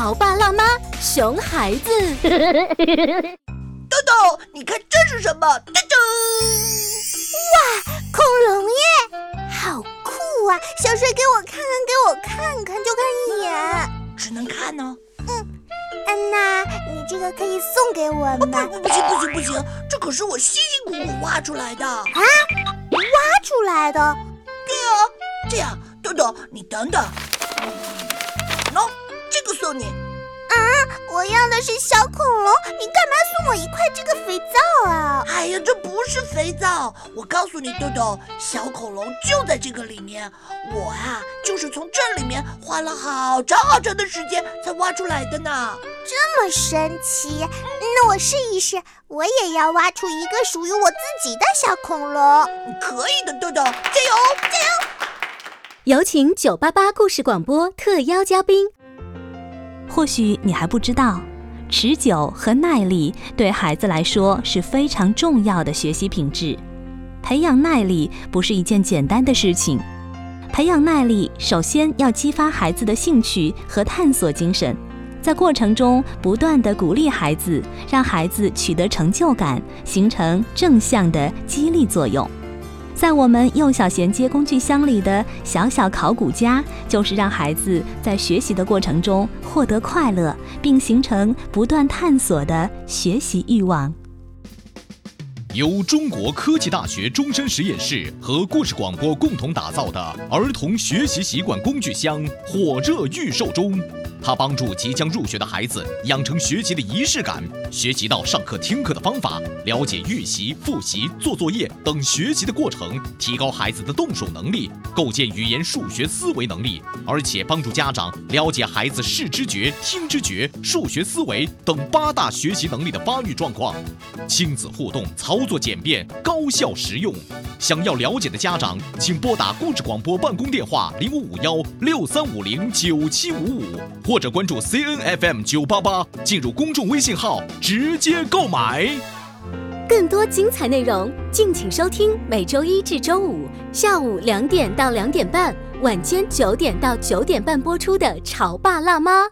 潮爸辣妈熊孩子。豆豆，你看这是什么？噔噔！哇，恐龙耶，好酷啊！小帅，给我看看，给我看看，就看一眼。只能看呢。嗯，安娜，你这个可以送给我吗？不，不不行，不行，不行，这可是我辛辛苦苦挖出来的。啊，挖出来的？对啊，这样，豆豆，你等等。喏，这个送你。啊！我要的是小恐龙，你干嘛送我一块这个肥皂啊？哎呀，这不是肥皂，我告诉你，豆豆，小恐龙就在这个里面。我啊，就是从这里面花了好长好长的时间才挖出来的呢。这么神奇，那我试一试，我也要挖出一个属于我自己的小恐龙。可以的，豆豆，加油，加油！有请九八八故事广播特邀嘉宾。或许你还不知道，持久和耐力对孩子来说是非常重要的学习品质。培养耐力不是一件简单的事情。培养耐力，首先要激发孩子的兴趣和探索精神，在过程中不断地鼓励孩子，让孩子取得成就感，形成正向的激励作用。在我们幼小衔接工具箱里的小小考古家，就是让孩子在学习的过程中获得快乐，并形成不断探索的学习欲望。由中国科技大学终身实验室和故事广播共同打造的儿童学习习惯工具箱火热预售中。它帮助即将入学的孩子养成学习的仪式感，学习到上课听课的方法，了解预习、复习、做作业等学习的过程，提高孩子的动手能力，构建语言、数学思维能力，而且帮助家长了解孩子视知觉、听知觉、数学思维等八大学习能力的发育状况。亲子互动，操作简便，高效实用。想要了解的家长，请拨打故事广播办公电话零五五幺六三五零九七五五。或者关注 C N F M 九八八，进入公众微信号直接购买。更多精彩内容，敬请收听每周一至周五下午两点到两点半，晚间九点到九点半播出的《潮爸辣妈》。